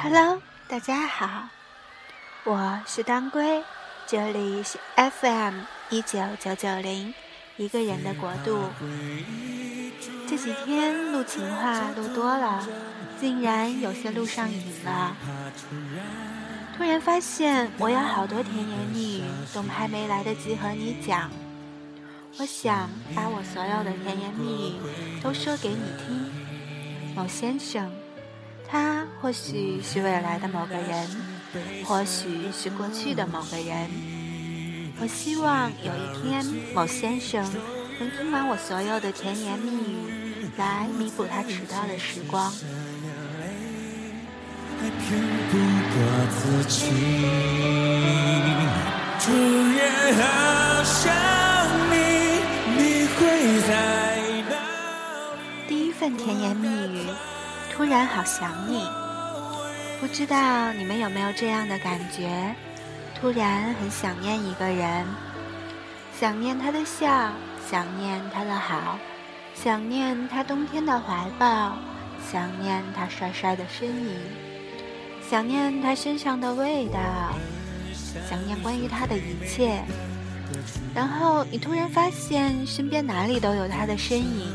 Hello，大家好，我是当归，这里是 FM 一九九九零，一个人的国度。这几天录情话录多了，竟然有些录上瘾了。突然发现我有好多甜言蜜语都还没来得及和你讲，我想把我所有的甜言蜜语都说给你听，某先生。他或许是未来的某个人，或许是过去的某个人。我希望有一天，某先生能听完我所有的甜言蜜语，来弥补他迟到的时光。第一份甜言蜜语。突然好想你，不知道你们有没有这样的感觉？突然很想念一个人，想念他的笑，想念他的好，想念他冬天的怀抱，想念他帅帅的身影，想念他身上的味道，想念关于他的一切。然后你突然发现身边哪里都有他的身影。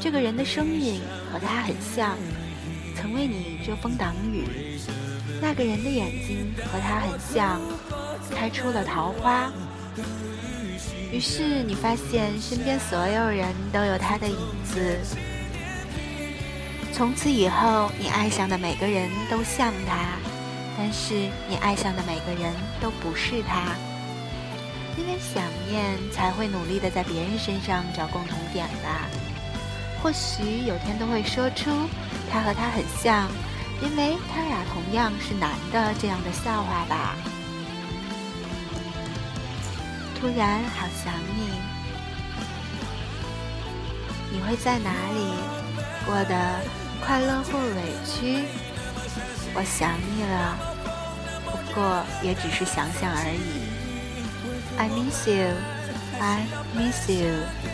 这个人的声音和他很像，曾为你遮风挡雨。那个人的眼睛和他很像，开出了桃花。于是你发现身边所有人都有他的影子。从此以后，你爱上的每个人都像他，但是你爱上的每个人都不是他。因为想念，才会努力的在别人身上找共同点吧。或许有天都会说出他和他很像，因为他俩同样是男的这样的笑话吧。突然好想你，你会在哪里过得快乐或委屈？我想你了，不过也只是想想而已。I miss you, I miss you.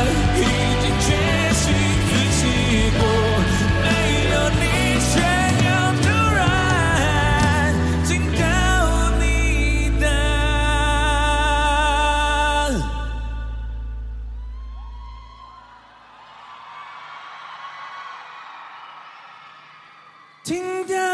听到。